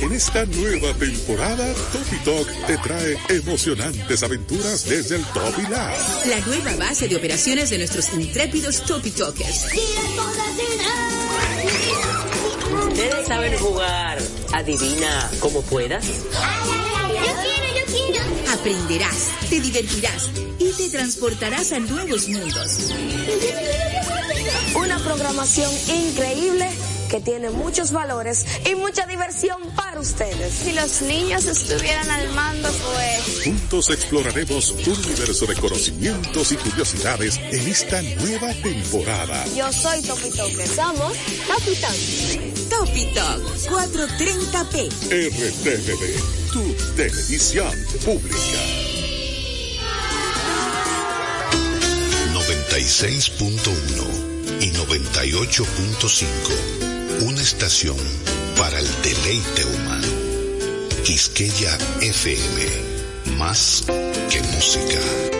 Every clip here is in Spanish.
En esta nueva temporada, Topi Talk te trae emocionantes aventuras desde el Topi Lab. La nueva base de operaciones de nuestros intrépidos Topi Talkers. Ustedes saben jugar. Adivina como puedas. Yo quiero, yo quiero. Aprenderás, te divertirás y te transportarás a nuevos mundos. Una programación increíble que tiene muchos valores y mucha diversión para ustedes. Si los niños estuvieran al mando, pues... Juntos exploraremos un universo de conocimientos y curiosidades en esta nueva temporada. Yo soy Topi Toque. Somos Topi Talk 430p. RTVD, tu televisión pública. 96.1 y 98.5. Una estación para el deleite humano. Quisqueya FM. Más que música.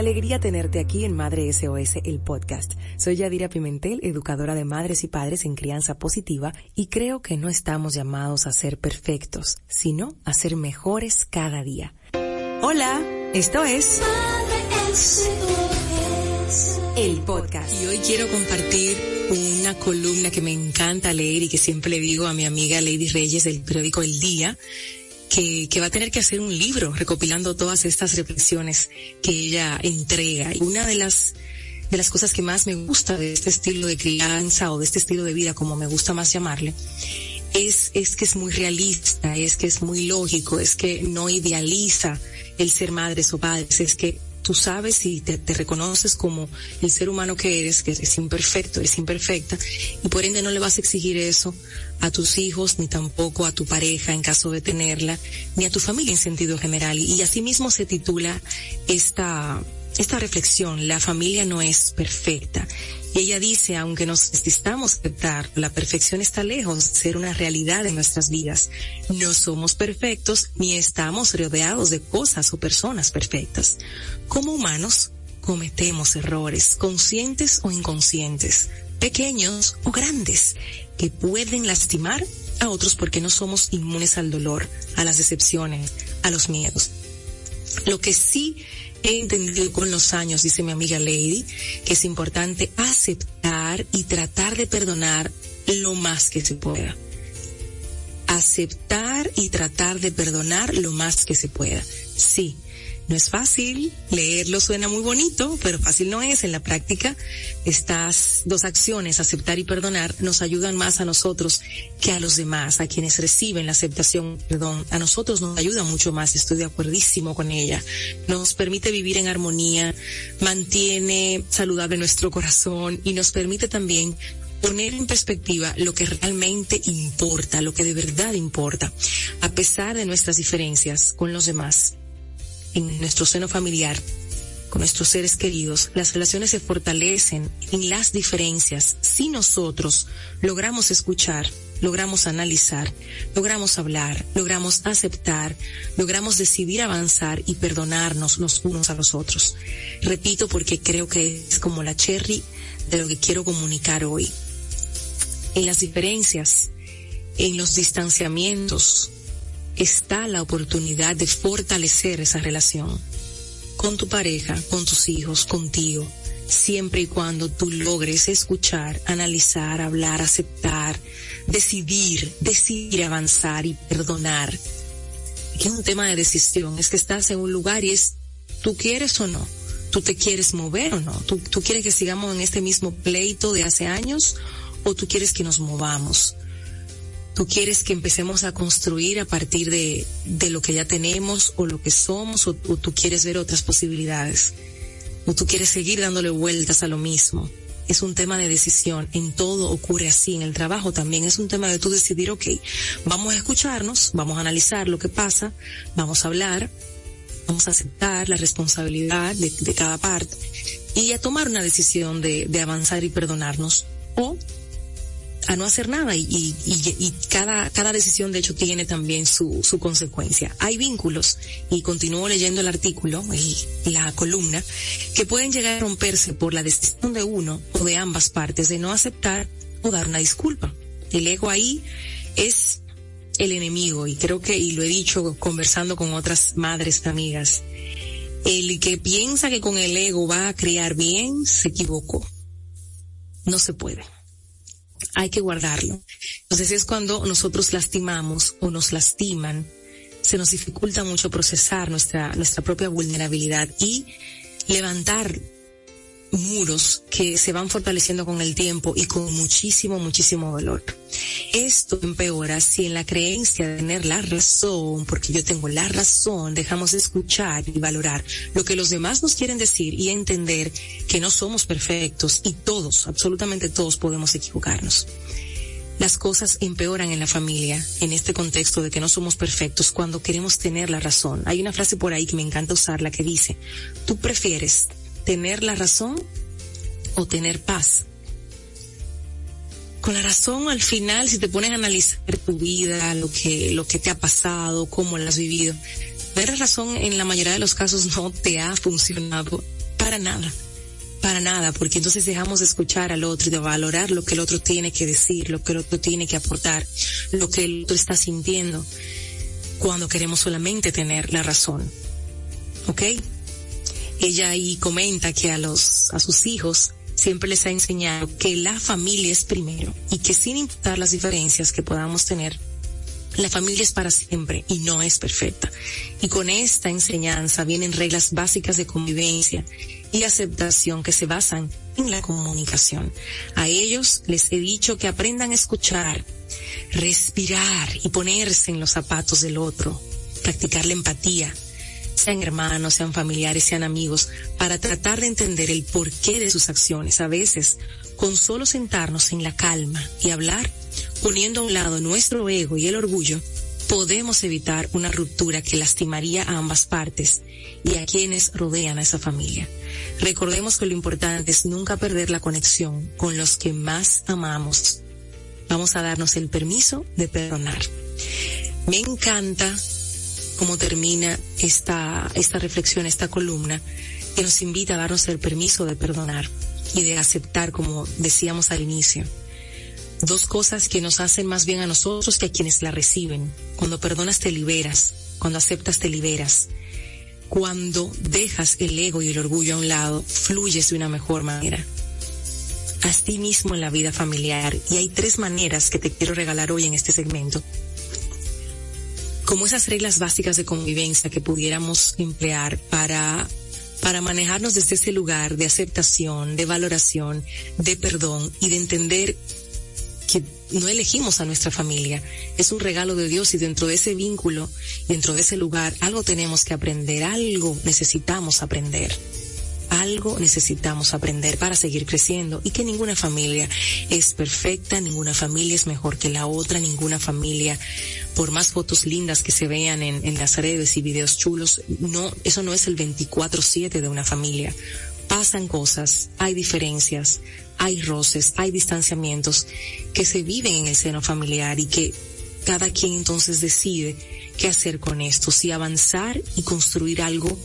alegría tenerte aquí en Madre SOS, el podcast. Soy Yadira Pimentel, educadora de madres y padres en crianza positiva, y creo que no estamos llamados a ser perfectos, sino a ser mejores cada día. Hola, esto es Madre SOS. el podcast. Y hoy quiero compartir una columna que me encanta leer y que siempre le digo a mi amiga Lady Reyes del periódico El Día, que, que va a tener que hacer un libro recopilando todas estas reflexiones que ella entrega. Y una de las de las cosas que más me gusta de este estilo de crianza o de este estilo de vida, como me gusta más llamarle, es, es que es muy realista, es que es muy lógico, es que no idealiza el ser madres o padres, es que tú sabes y te, reconoces como el ser humano que eres, que eres imperfecto, eres imperfecta, y por ende no le vas a exigir eso a tus hijos, ni tampoco a tu pareja en caso de tenerla, ni a tu familia en sentido general. Y, y asimismo se titula esta, esta reflexión, la familia no es perfecta. Y ella dice, aunque nos necesitamos aceptar, la perfección está lejos de ser una realidad en nuestras vidas. No somos perfectos ni estamos rodeados de cosas o personas perfectas. Como humanos, cometemos errores, conscientes o inconscientes, pequeños o grandes, que pueden lastimar a otros porque no somos inmunes al dolor, a las decepciones, a los miedos. Lo que sí he entendido con los años, dice mi amiga Lady, que es importante aceptar y tratar de perdonar lo más que se pueda. Aceptar y tratar de perdonar lo más que se pueda. Sí, no es fácil, leerlo suena muy bonito, pero fácil no es. En la práctica, estas dos acciones, aceptar y perdonar, nos ayudan más a nosotros que a los demás, a quienes reciben la aceptación, perdón. A nosotros nos ayuda mucho más, estoy de acuerdísimo con ella. Nos permite vivir en armonía, mantiene saludable nuestro corazón y nos permite también poner en perspectiva lo que realmente importa, lo que de verdad importa, a pesar de nuestras diferencias con los demás en nuestro seno familiar, con nuestros seres queridos, las relaciones se fortalecen en las diferencias si nosotros logramos escuchar, logramos analizar, logramos hablar, logramos aceptar, logramos decidir avanzar y perdonarnos los unos a los otros. Repito porque creo que es como la cherry de lo que quiero comunicar hoy. En las diferencias, en los distanciamientos, está la oportunidad de fortalecer esa relación. Con tu pareja, con tus hijos, contigo, siempre y cuando tú logres escuchar, analizar, hablar, aceptar, decidir, decidir avanzar y perdonar. Que es un tema de decisión, es que estás en un lugar y es, tú quieres o no, tú te quieres mover o no, tú, tú quieres que sigamos en este mismo pleito de hace años o tú quieres que nos movamos tú quieres que empecemos a construir a partir de, de lo que ya tenemos o lo que somos o, tú quieres ver otras posibilidades o tú quieres seguir dándole vueltas a lo mismo. Es un tema de decisión. En todo ocurre así. En el trabajo también es un tema de tú decidir, ok, vamos a escucharnos, vamos a analizar lo que pasa, vamos a hablar, vamos a aceptar la responsabilidad de, de cada parte y a tomar una decisión de, de avanzar y perdonarnos o a no hacer nada y, y, y, cada, cada decisión de hecho tiene también su, su consecuencia. Hay vínculos, y continúo leyendo el artículo y la columna, que pueden llegar a romperse por la decisión de uno o de ambas partes de no aceptar o dar una disculpa. El ego ahí es el enemigo y creo que, y lo he dicho conversando con otras madres amigas, el que piensa que con el ego va a criar bien, se equivocó. No se puede hay que guardarlo. Entonces es cuando nosotros lastimamos o nos lastiman, se nos dificulta mucho procesar nuestra, nuestra propia vulnerabilidad y levantar muros que se van fortaleciendo con el tiempo y con muchísimo, muchísimo dolor. Esto empeora si en la creencia de tener la razón, porque yo tengo la razón, dejamos de escuchar y valorar lo que los demás nos quieren decir y entender que no somos perfectos y todos, absolutamente todos podemos equivocarnos. Las cosas empeoran en la familia, en este contexto de que no somos perfectos cuando queremos tener la razón. Hay una frase por ahí que me encanta usarla que dice, tú prefieres tener la razón o tener paz. Con la razón al final, si te pones a analizar tu vida, lo que, lo que te ha pasado, cómo la has vivido, la razón en la mayoría de los casos no te ha funcionado para nada. Para nada, porque entonces dejamos de escuchar al otro y de valorar lo que el otro tiene que decir, lo que el otro tiene que aportar, lo que el otro está sintiendo, cuando queremos solamente tener la razón. ¿Ok? Ella ahí comenta que a los, a sus hijos siempre les ha enseñado que la familia es primero y que sin importar las diferencias que podamos tener, la familia es para siempre y no es perfecta. Y con esta enseñanza vienen reglas básicas de convivencia y aceptación que se basan en la comunicación. A ellos les he dicho que aprendan a escuchar, respirar y ponerse en los zapatos del otro, practicar la empatía, sean hermanos, sean familiares, sean amigos, para tratar de entender el porqué de sus acciones. A veces, con solo sentarnos en la calma y hablar, poniendo a un lado nuestro ego y el orgullo, podemos evitar una ruptura que lastimaría a ambas partes y a quienes rodean a esa familia. Recordemos que lo importante es nunca perder la conexión con los que más amamos. Vamos a darnos el permiso de perdonar. Me encanta cómo termina esta, esta reflexión, esta columna, que nos invita a darnos el permiso de perdonar y de aceptar, como decíamos al inicio. Dos cosas que nos hacen más bien a nosotros que a quienes la reciben. Cuando perdonas te liberas, cuando aceptas te liberas. Cuando dejas el ego y el orgullo a un lado, fluyes de una mejor manera. A ti mismo en la vida familiar. Y hay tres maneras que te quiero regalar hoy en este segmento como esas reglas básicas de convivencia que pudiéramos emplear para para manejarnos desde ese lugar de aceptación, de valoración, de perdón y de entender que no elegimos a nuestra familia, es un regalo de Dios y dentro de ese vínculo, dentro de ese lugar, algo tenemos que aprender, algo necesitamos aprender. Algo necesitamos aprender para seguir creciendo y que ninguna familia es perfecta, ninguna familia es mejor que la otra, ninguna familia, por más fotos lindas que se vean en, las redes y videos chulos, no, eso no es el 24-7 de una familia. Pasan cosas, hay diferencias, hay roces, hay distanciamientos que se viven en el seno familiar y que cada quien entonces decide qué hacer con esto, si avanzar y construir algo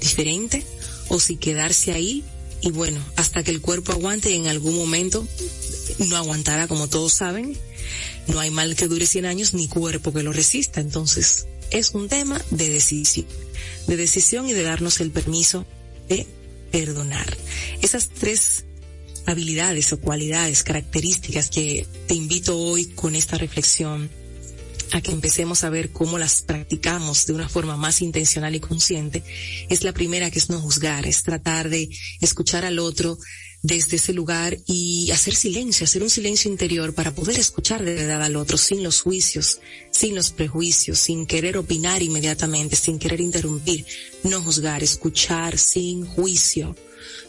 diferente o si quedarse ahí y bueno, hasta que el cuerpo aguante y en algún momento no aguantará como todos saben. No hay mal que dure 100 años ni cuerpo que lo resista. Entonces, es un tema de decisión, de decisión y de darnos el permiso de perdonar. Esas tres habilidades o cualidades, características que te invito hoy con esta reflexión a que empecemos a ver cómo las practicamos de una forma más intencional y consciente, es la primera que es no juzgar, es tratar de escuchar al otro desde ese lugar y hacer silencio, hacer un silencio interior para poder escuchar de verdad al otro sin los juicios, sin los prejuicios, sin querer opinar inmediatamente, sin querer interrumpir, no juzgar, escuchar sin juicio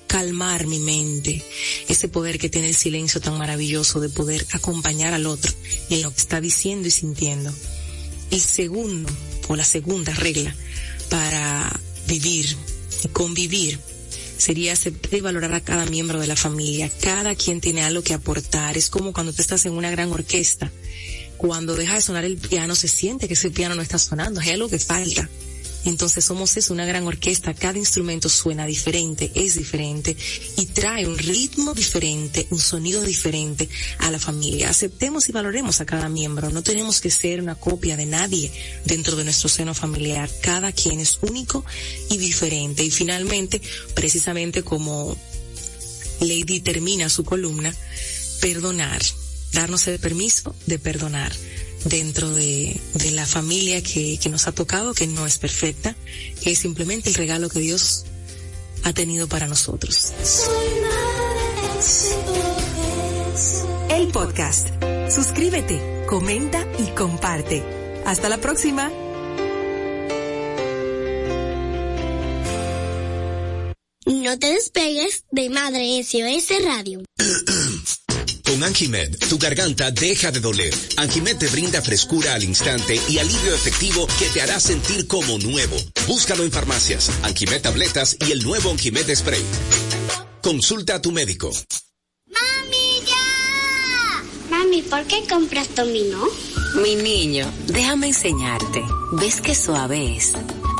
calmar mi mente, ese poder que tiene el silencio tan maravilloso de poder acompañar al otro en lo que está diciendo y sintiendo. El segundo, o la segunda regla para vivir y convivir sería aceptar y valorar a cada miembro de la familia. Cada quien tiene algo que aportar. Es como cuando tú estás en una gran orquesta. Cuando deja de sonar el piano, se siente que ese piano no está sonando. Hay algo que falta. Entonces somos eso, una gran orquesta, cada instrumento suena diferente, es diferente y trae un ritmo diferente, un sonido diferente a la familia. Aceptemos y valoremos a cada miembro, no tenemos que ser una copia de nadie dentro de nuestro seno familiar, cada quien es único y diferente. Y finalmente, precisamente como Lady termina su columna, perdonar, darnos el permiso de perdonar dentro de, de la familia que, que nos ha tocado, que no es perfecta, que es simplemente el regalo que Dios ha tenido para nosotros. El podcast. Suscríbete, comenta y comparte. Hasta la próxima. No te despegues de Madre SOS Radio. Con Anjimed, tu garganta deja de doler. Anjimed te brinda frescura al instante y alivio efectivo que te hará sentir como nuevo. Búscalo en farmacias, Anjimed tabletas y el nuevo Anjimed spray. Consulta a tu médico. ¡Mami, ya! Mami, ¿por qué compras dominó? Mi niño, déjame enseñarte. ¿Ves qué suave es?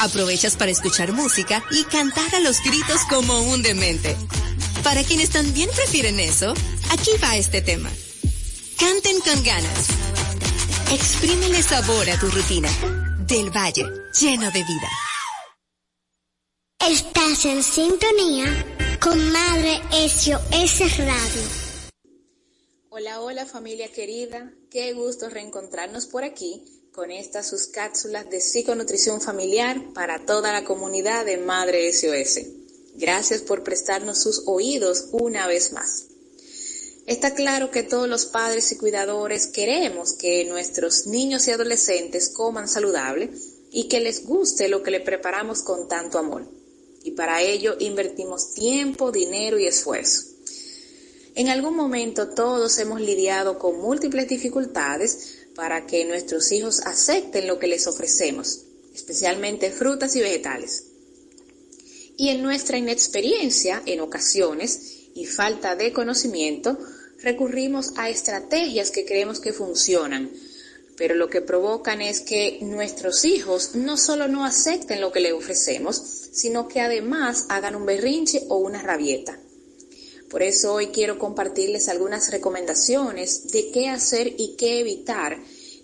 Aprovechas para escuchar música y cantar a los gritos como un demente. Para quienes también prefieren eso, aquí va este tema. Canten con ganas. Exprímele sabor a tu rutina. Del Valle, lleno de vida. Estás en sintonía con Madre SOS Radio. Hola, hola familia querida, qué gusto reencontrarnos por aquí con estas sus cápsulas de psiconutrición familiar para toda la comunidad de Madre SOS. Gracias por prestarnos sus oídos una vez más. Está claro que todos los padres y cuidadores queremos que nuestros niños y adolescentes coman saludable y que les guste lo que le preparamos con tanto amor. Y para ello invertimos tiempo, dinero y esfuerzo. En algún momento todos hemos lidiado con múltiples dificultades para que nuestros hijos acepten lo que les ofrecemos, especialmente frutas y vegetales. Y en nuestra inexperiencia, en ocasiones, y falta de conocimiento, recurrimos a estrategias que creemos que funcionan, pero lo que provocan es que nuestros hijos no solo no acepten lo que les ofrecemos, sino que además hagan un berrinche o una rabieta. Por eso hoy quiero compartirles algunas recomendaciones de qué hacer y qué evitar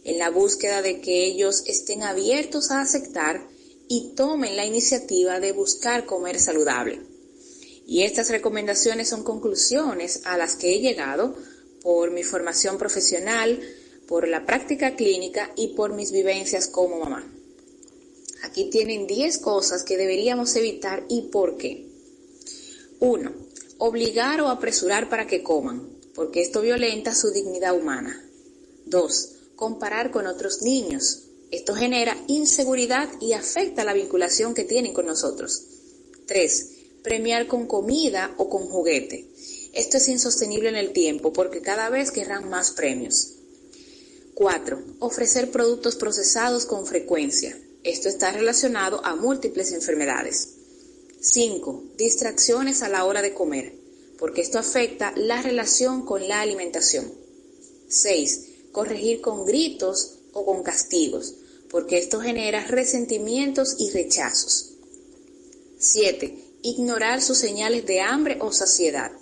en la búsqueda de que ellos estén abiertos a aceptar y tomen la iniciativa de buscar comer saludable. Y estas recomendaciones son conclusiones a las que he llegado por mi formación profesional, por la práctica clínica y por mis vivencias como mamá. Aquí tienen 10 cosas que deberíamos evitar y por qué. 1. Obligar o apresurar para que coman, porque esto violenta su dignidad humana. 2. Comparar con otros niños. Esto genera inseguridad y afecta la vinculación que tienen con nosotros. 3. Premiar con comida o con juguete. Esto es insostenible en el tiempo porque cada vez querrán más premios. 4. Ofrecer productos procesados con frecuencia. Esto está relacionado a múltiples enfermedades. 5. Distracciones a la hora de comer, porque esto afecta la relación con la alimentación. 6. Corregir con gritos o con castigos, porque esto genera resentimientos y rechazos. 7. Ignorar sus señales de hambre o saciedad.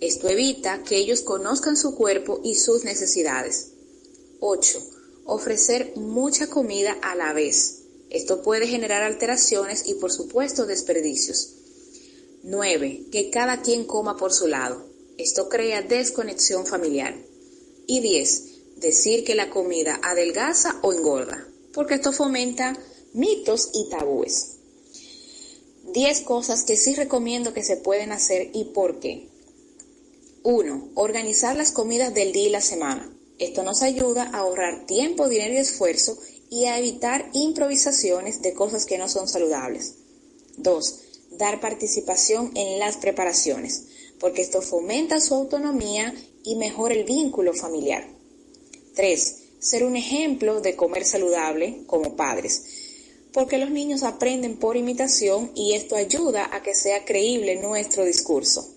Esto evita que ellos conozcan su cuerpo y sus necesidades. 8. Ofrecer mucha comida a la vez. Esto puede generar alteraciones y por supuesto desperdicios. 9. Que cada quien coma por su lado. Esto crea desconexión familiar. Y 10. Decir que la comida adelgaza o engorda, porque esto fomenta mitos y tabúes. 10 cosas que sí recomiendo que se pueden hacer y por qué. 1. Organizar las comidas del día y la semana. Esto nos ayuda a ahorrar tiempo, dinero y esfuerzo y a evitar improvisaciones de cosas que no son saludables. 2. Dar participación en las preparaciones, porque esto fomenta su autonomía y mejora el vínculo familiar. 3. Ser un ejemplo de comer saludable como padres, porque los niños aprenden por imitación y esto ayuda a que sea creíble nuestro discurso.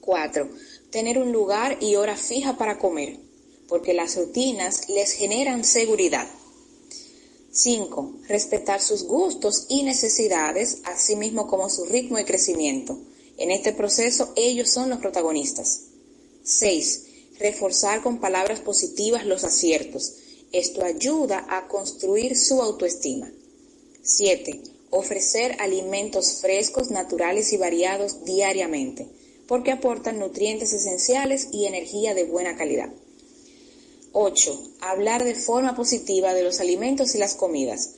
4. Tener un lugar y hora fija para comer, porque las rutinas les generan seguridad. 5. Respetar sus gustos y necesidades, así mismo como su ritmo de crecimiento. En este proceso ellos son los protagonistas. 6. Reforzar con palabras positivas los aciertos. Esto ayuda a construir su autoestima. 7. Ofrecer alimentos frescos, naturales y variados diariamente porque aportan nutrientes esenciales y energía de buena calidad. 8. Hablar de forma positiva de los alimentos y las comidas,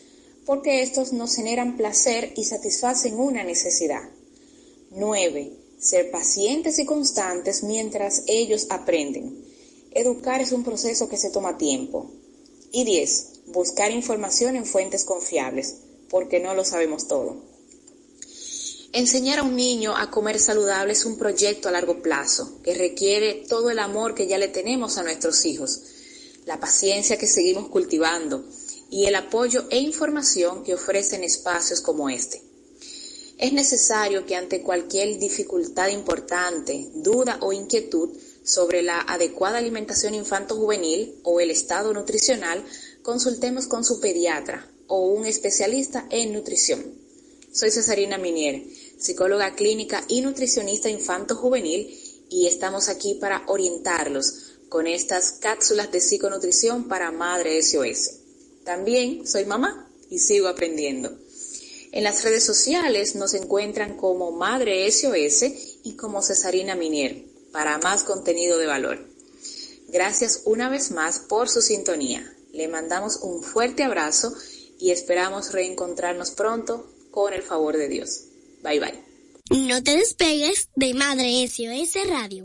porque estos nos generan placer y satisfacen una necesidad. 9. Ser pacientes y constantes mientras ellos aprenden. Educar es un proceso que se toma tiempo. Y 10. Buscar información en fuentes confiables, porque no lo sabemos todo. Enseñar a un niño a comer saludable es un proyecto a largo plazo que requiere todo el amor que ya le tenemos a nuestros hijos, la paciencia que seguimos cultivando y el apoyo e información que ofrecen espacios como este. Es necesario que ante cualquier dificultad importante, duda o inquietud sobre la adecuada alimentación infanto-juvenil o el estado nutricional, consultemos con su pediatra o un especialista en nutrición. Soy Cesarina Minier psicóloga clínica y nutricionista infanto-juvenil, y estamos aquí para orientarlos con estas cápsulas de psiconutrición para Madre SOS. También soy mamá y sigo aprendiendo. En las redes sociales nos encuentran como Madre SOS y como Cesarina Minier para más contenido de valor. Gracias una vez más por su sintonía. Le mandamos un fuerte abrazo y esperamos reencontrarnos pronto con el favor de Dios. Bye bye. No te despegues de Madre SOS Radio.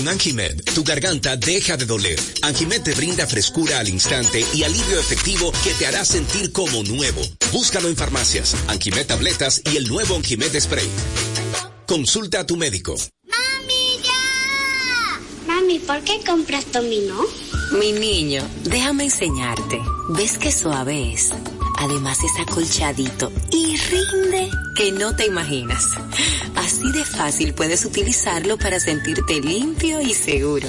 Con Anjimed, tu garganta deja de doler. Anjimed te brinda frescura al instante y alivio efectivo que te hará sentir como nuevo. Búscalo en farmacias, Anjimed tabletas y el nuevo Anjimed spray. Consulta a tu médico. ¡Mami, ya! Mami, ¿por qué compras Domino? Mi niño, déjame enseñarte. ¿Ves qué suave es? Además es acolchadito y rinde que no te imaginas. Así de fácil puedes utilizarlo para sentirte limpio y seguro.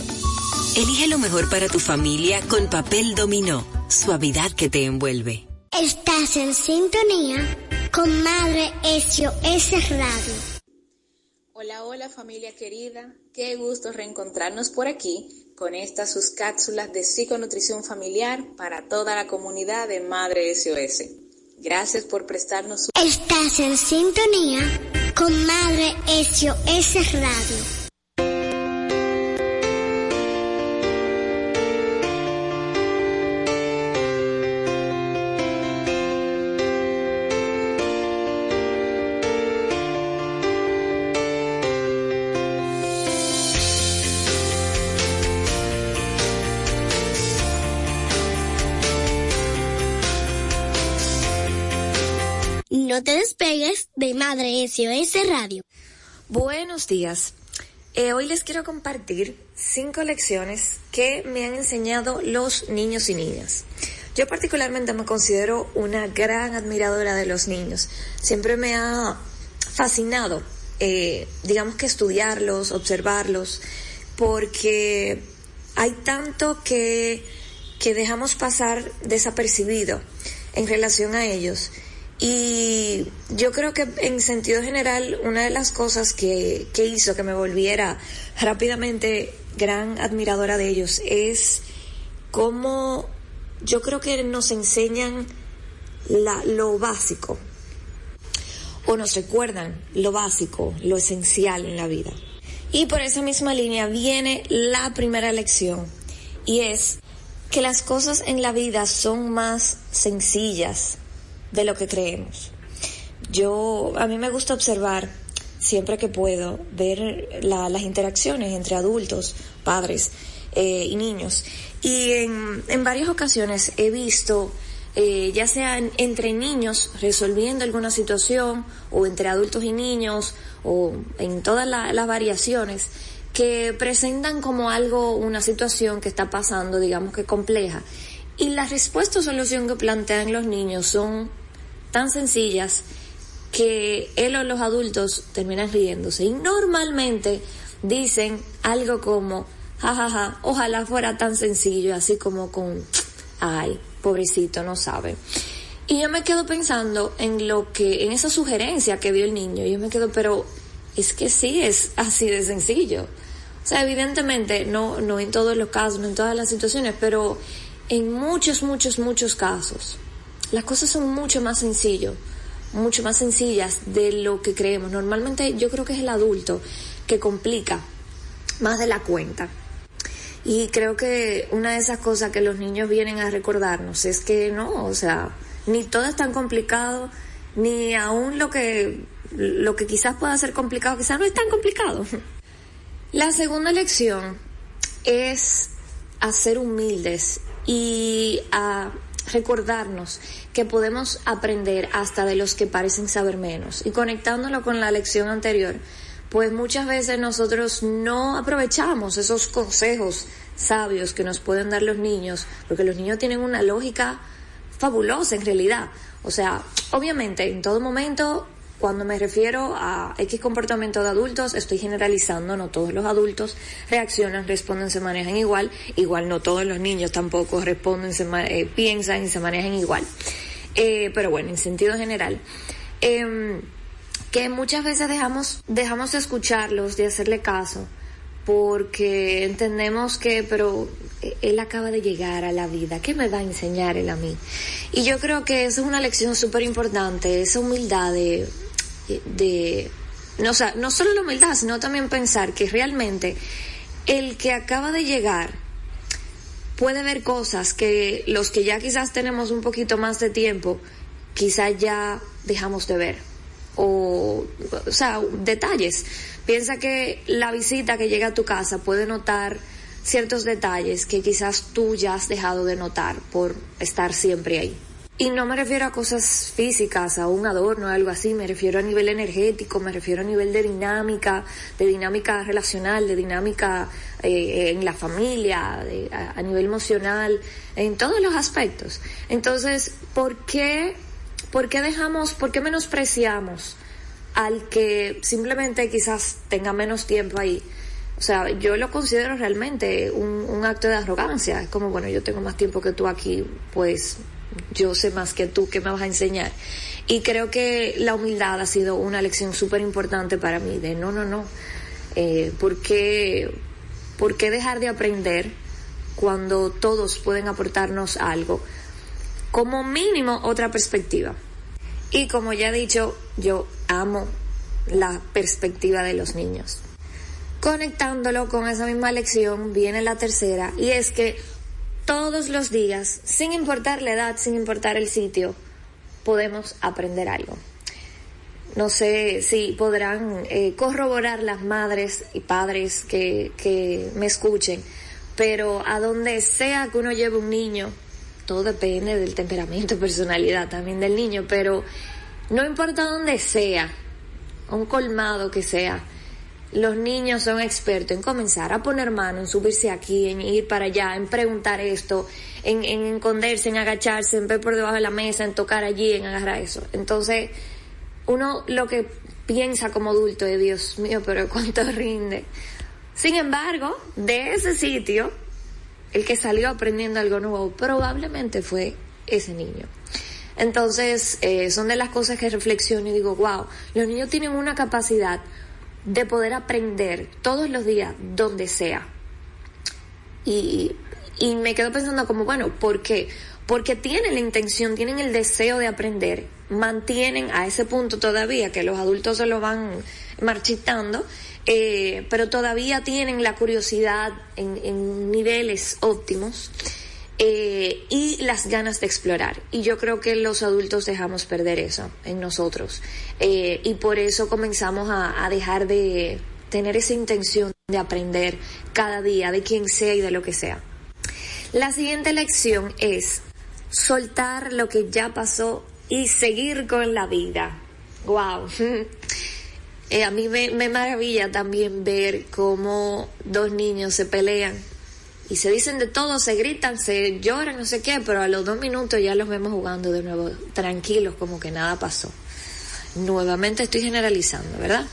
Elige lo mejor para tu familia con papel dominó, suavidad que te envuelve. Estás en sintonía con Madre SOS Radio. Hola, hola familia querida, qué gusto reencontrarnos por aquí con estas sus cápsulas de psiconutrición familiar para toda la comunidad de Madre SOS. Gracias por prestarnos su... Estás en sintonía con Madre SOS Radio. No te despegues de Madre SOS Radio. Buenos días. Eh, hoy les quiero compartir cinco lecciones que me han enseñado los niños y niñas. Yo particularmente me considero una gran admiradora de los niños. Siempre me ha fascinado, eh, digamos que estudiarlos, observarlos, porque hay tanto que, que dejamos pasar desapercibido en relación a ellos y yo creo que en sentido general, una de las cosas que, que hizo que me volviera rápidamente gran admiradora de ellos es cómo yo creo que nos enseñan la, lo básico o nos recuerdan lo básico, lo esencial en la vida. Y por esa misma línea viene la primera lección y es que las cosas en la vida son más sencillas de lo que creemos. Yo, a mí me gusta observar siempre que puedo, ver las interacciones entre adultos, padres eh, y niños. Y en, en, varias ocasiones he visto, eh, ya sea entre niños resolviendo alguna situación, o entre adultos y niños, o en todas las variaciones, que presentan como algo, una situación que está pasando, digamos que compleja. Y la respuesta o solución que plantean los niños son tan sencillas que él o los adultos terminan riéndose. Y normalmente dicen algo como, jajaja, ja, ja, ojalá fuera tan sencillo, así como con, ay, pobrecito, no sabe. Y yo me quedo pensando en lo que, en esa sugerencia que vio el niño. Yo me quedo, pero es que sí es así de sencillo. O sea, evidentemente, no, no en todos los casos, no en todas las situaciones, pero en muchos, muchos, muchos casos las cosas son mucho más sencillo, mucho más sencillas de lo que creemos. Normalmente yo creo que es el adulto que complica más de la cuenta. Y creo que una de esas cosas que los niños vienen a recordarnos es que no, o sea, ni todo es tan complicado, ni aún lo que, lo que quizás pueda ser complicado, quizás no es tan complicado. La segunda lección es a ser humildes y a recordarnos que podemos aprender hasta de los que parecen saber menos. Y conectándolo con la lección anterior, pues muchas veces nosotros no aprovechamos esos consejos sabios que nos pueden dar los niños, porque los niños tienen una lógica fabulosa en realidad. O sea, obviamente en todo momento cuando me refiero a X comportamiento de adultos, estoy generalizando, no todos los adultos reaccionan, responden, se manejan igual, igual no todos los niños tampoco responden, se, eh, piensan y se manejan igual. Eh, pero bueno, en sentido general. Em, que muchas veces dejamos, dejamos de escucharlos, de hacerle caso, porque entendemos que, pero eh, él acaba de llegar a la vida, ¿qué me va a enseñar él a mí? Y yo creo que eso es una lección súper importante, esa humildad de, de, no, sea, no solo la humildad, sino también pensar que realmente el que acaba de llegar puede ver cosas que los que ya quizás tenemos un poquito más de tiempo, quizás ya dejamos de ver. O, o sea, detalles. Piensa que la visita que llega a tu casa puede notar ciertos detalles que quizás tú ya has dejado de notar por estar siempre ahí. Y no me refiero a cosas físicas, a un adorno, algo así, me refiero a nivel energético, me refiero a nivel de dinámica, de dinámica relacional, de dinámica eh, en la familia, a, nivel emocional, en todos los aspectos. Entonces, ¿por qué, por qué dejamos, por qué menospreciamos al que simplemente quizás tenga menos tiempo ahí? O sea, yo lo considero realmente un, un acto de arrogancia. Es como, bueno, yo tengo más tiempo que tú aquí, pues yo sé más que tú, ¿qué me vas a enseñar? Y creo que la humildad ha sido una lección súper importante para mí, de no, no, no, eh, ¿por, qué, ¿por qué dejar de aprender cuando todos pueden aportarnos algo? Como mínimo otra perspectiva. Y como ya he dicho, yo amo la perspectiva de los niños. Conectándolo con esa misma lección, viene la tercera, y es que todos los días, sin importar la edad, sin importar el sitio, podemos aprender algo. No sé si podrán eh, corroborar las madres y padres que, que me escuchen, pero a donde sea que uno lleve un niño, todo depende del temperamento, personalidad también del niño, pero no importa dónde sea, un colmado que sea, los niños son expertos en comenzar a poner mano, en subirse aquí, en ir para allá, en preguntar esto, en, en esconderse, en agacharse, en ver por debajo de la mesa, en tocar allí, en agarrar eso. Entonces, uno lo que piensa como adulto es, Dios mío, pero cuánto rinde. Sin embargo, de ese sitio, el que salió aprendiendo algo nuevo probablemente fue ese niño. Entonces, eh, son de las cosas que reflexiono y digo, wow, los niños tienen una capacidad de poder aprender todos los días, donde sea. Y, y me quedo pensando como, bueno, ¿por qué? Porque tienen la intención, tienen el deseo de aprender, mantienen a ese punto todavía, que los adultos se lo van marchitando, eh, pero todavía tienen la curiosidad en, en niveles óptimos eh, y las ganas de explorar. Y yo creo que los adultos dejamos perder eso en nosotros. Eh, y por eso comenzamos a, dejar de tener esa intención de aprender cada día de quien sea y de lo que sea. La siguiente lección es soltar lo que ya pasó y seguir con la vida. Wow. Eh, a mí me, me, maravilla también ver cómo dos niños se pelean y se dicen de todo, se gritan, se lloran, no sé qué, pero a los dos minutos ya los vemos jugando de nuevo, tranquilos, como que nada pasó. Nuevamente estoy generalizando, ¿verdad?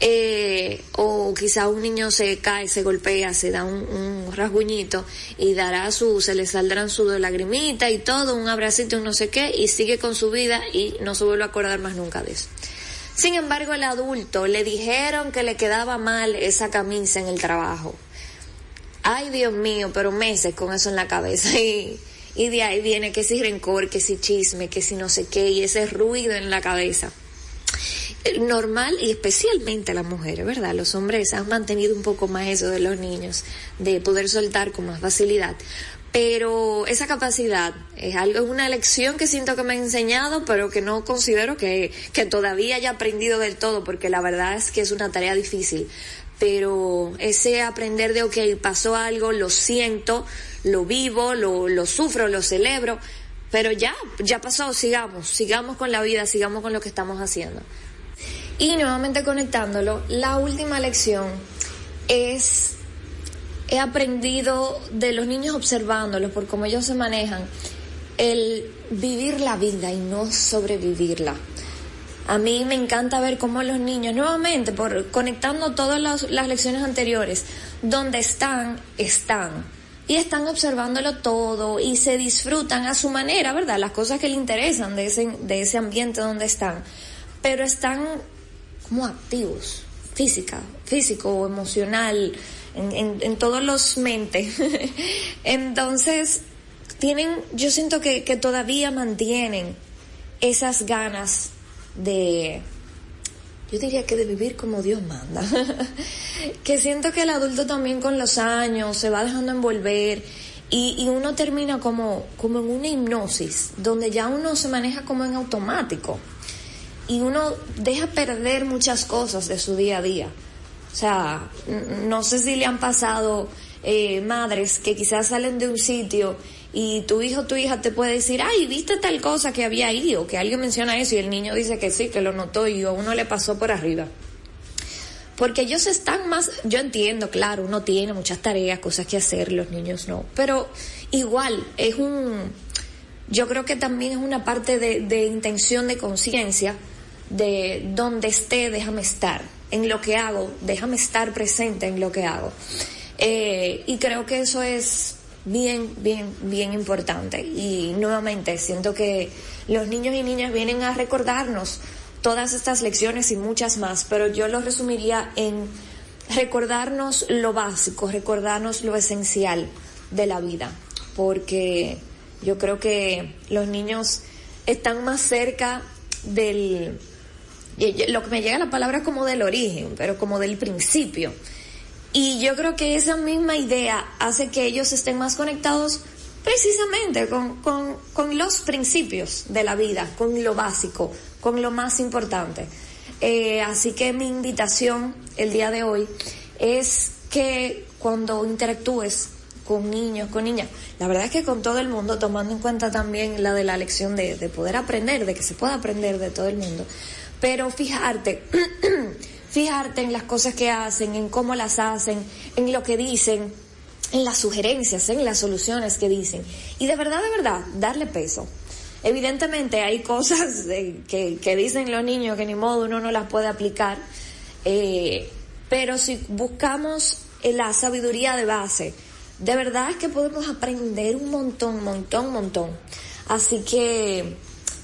Eh, o quizá un niño se cae, se golpea, se da un, rasguñito y dará su, se le saldrán su lagrimita y todo, un abracito, un no sé qué, y sigue con su vida y no se vuelve a acordar más nunca de eso. Sin embargo, el adulto le dijeron que le quedaba mal esa camisa en el trabajo ay Dios mío, pero meses con eso en la cabeza y, y de ahí viene que si rencor, que si chisme, que si no sé qué y ese ruido en la cabeza. Normal y especialmente las mujeres, ¿verdad? Los hombres han mantenido un poco más eso de los niños, de poder soltar con más facilidad. Pero esa capacidad es algo, es una lección que siento que me ha enseñado, pero que no considero que, que todavía haya aprendido del todo, porque la verdad es que es una tarea difícil pero ese aprender de, ok, pasó algo, lo siento, lo vivo, lo, lo sufro, lo celebro, pero ya, ya pasó, sigamos, sigamos con la vida, sigamos con lo que estamos haciendo. Y nuevamente conectándolo, la última lección es, he aprendido de los niños observándolos por cómo ellos se manejan, el vivir la vida y no sobrevivirla. A mí me encanta ver cómo los niños, nuevamente, por conectando todas las, lecciones anteriores, donde están, están. Y están observándolo todo y se disfrutan a su manera, ¿verdad? Las cosas que les interesan de ese, de ese ambiente donde están. Pero están como activos, física, físico, emocional, en, en, en todos los mentes. Entonces, tienen, yo siento que, que todavía mantienen esas ganas de, yo diría que de vivir como Dios manda. que siento que el adulto también con los años se va dejando envolver y, y, uno termina como, como en una hipnosis, donde ya uno se maneja como en automático y uno deja perder muchas cosas de su día a día. O sea, no sé si le han pasado eh, madres que quizás salen de un sitio y tu hijo o tu hija te puede decir, ay, viste tal cosa que había ahí o que alguien menciona eso y el niño dice que sí, que lo notó y a uno le pasó por arriba. Porque ellos están más, yo entiendo, claro, uno tiene muchas tareas, cosas que hacer, los niños no, pero igual es un, yo creo que también es una parte de, de intención de conciencia de donde esté, déjame estar, en lo que hago, déjame estar presente en lo que hago. Eh, y creo que eso es bien, bien, bien importante. Y nuevamente siento que los niños y niñas vienen a recordarnos todas estas lecciones y muchas más, pero yo lo resumiría en recordarnos lo básico, recordarnos lo esencial de la vida, porque yo creo que los niños están más cerca del, lo que me llega a la palabra como del origen, pero como del principio. Y yo creo que esa misma idea hace que ellos estén más conectados precisamente con, con, con los principios de la vida, con lo básico, con lo más importante. Eh, así que mi invitación el día de hoy es que cuando interactúes con niños, con niñas, la verdad es que con todo el mundo, tomando en cuenta también la de la lección de, de poder aprender, de que se pueda aprender de todo el mundo, pero fijarte, fijarte en las cosas que hacen, en cómo las hacen, en lo que dicen, en las sugerencias, en las soluciones que dicen. Y de verdad, de verdad, darle peso. Evidentemente hay cosas que, que, dicen los niños que ni modo uno no las puede aplicar, eh, pero si buscamos la sabiduría de base, de verdad es que podemos aprender un montón, montón, montón. Así que,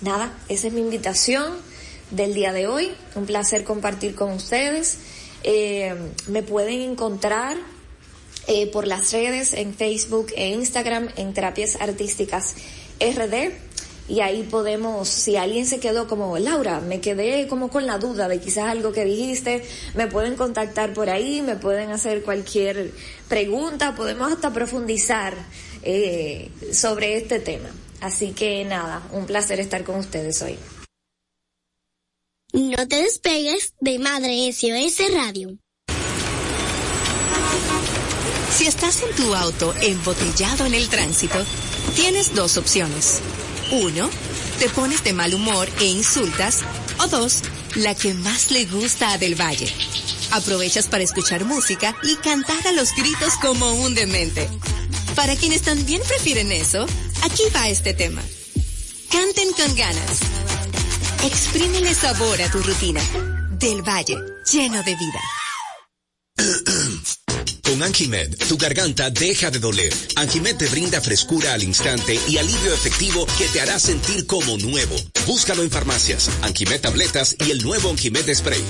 nada, esa es mi invitación del día de hoy. Un placer compartir con ustedes. Eh, me pueden encontrar eh, por las redes en Facebook e Instagram en Terapias Artísticas RD. Y ahí podemos, si alguien se quedó como, Laura, me quedé como con la duda de quizás algo que dijiste, me pueden contactar por ahí, me pueden hacer cualquier pregunta, podemos hasta profundizar eh, sobre este tema. Así que nada, un placer estar con ustedes hoy. No te despegues de Madre SOS Radio. Si estás en tu auto embotellado en el tránsito, tienes dos opciones. Uno, te pones de mal humor e insultas. O dos, la que más le gusta a Del Valle. Aprovechas para escuchar música y cantar a los gritos como un demente. Para quienes también prefieren eso, aquí va este tema. Canten con ganas Exprímele sabor a tu rutina. Del Valle, lleno de vida. Con Anjimed, tu garganta deja de doler. Anjimed te brinda frescura al instante y alivio efectivo que te hará sentir como nuevo. Búscalo en farmacias, Anjimed tabletas y el nuevo Anjimed spray.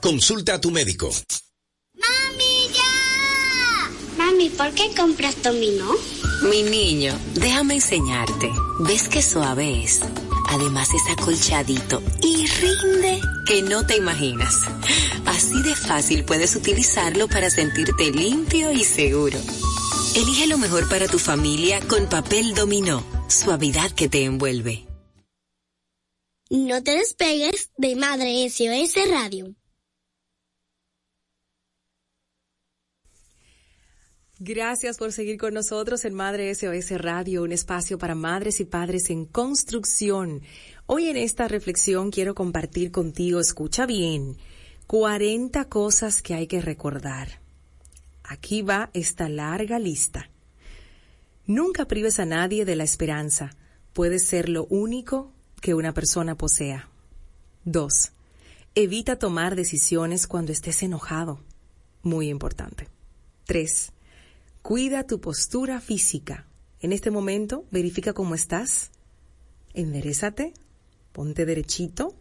Consulta a tu médico. ¡Mami, ya! Mami, ¿por qué compras dominó? Mi niño, déjame enseñarte. ¿Ves qué suave es? Además es acolchadito y rinde que no te imaginas. Así de fácil puedes utilizarlo para sentirte limpio y seguro. Elige lo mejor para tu familia con papel dominó, suavidad que te envuelve. No te despegues de Madre SOS Radio. Gracias por seguir con nosotros en Madre SOS Radio, un espacio para madres y padres en construcción. Hoy en esta reflexión quiero compartir contigo, escucha bien, 40 cosas que hay que recordar. Aquí va esta larga lista. Nunca prives a nadie de la esperanza. Puede ser lo único que una persona posea. 2. Evita tomar decisiones cuando estés enojado. Muy importante. 3 Cuida tu postura física. En este momento, verifica cómo estás. Enderezate, ponte derechito.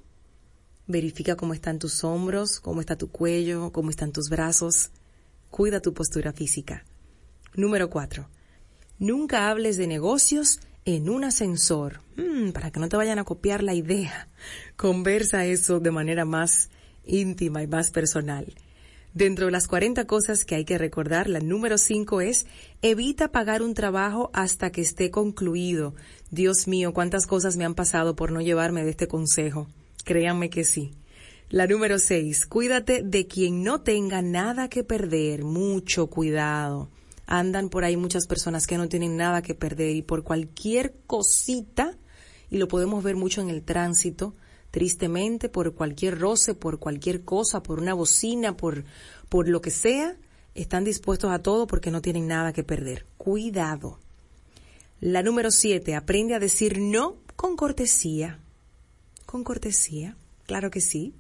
Verifica cómo están tus hombros, cómo está tu cuello, cómo están tus brazos. Cuida tu postura física. Número cuatro. Nunca hables de negocios en un ascensor, mm, para que no te vayan a copiar la idea. Conversa eso de manera más íntima y más personal. Dentro de las 40 cosas que hay que recordar, la número 5 es evita pagar un trabajo hasta que esté concluido. Dios mío, cuántas cosas me han pasado por no llevarme de este consejo. Créanme que sí. La número 6, cuídate de quien no tenga nada que perder. Mucho cuidado. Andan por ahí muchas personas que no tienen nada que perder y por cualquier cosita, y lo podemos ver mucho en el tránsito, tristemente, por cualquier roce, por cualquier cosa, por una bocina, por, por lo que sea, están dispuestos a todo porque no tienen nada que perder. Cuidado. La número siete, aprende a decir no con cortesía. Con cortesía, claro que sí.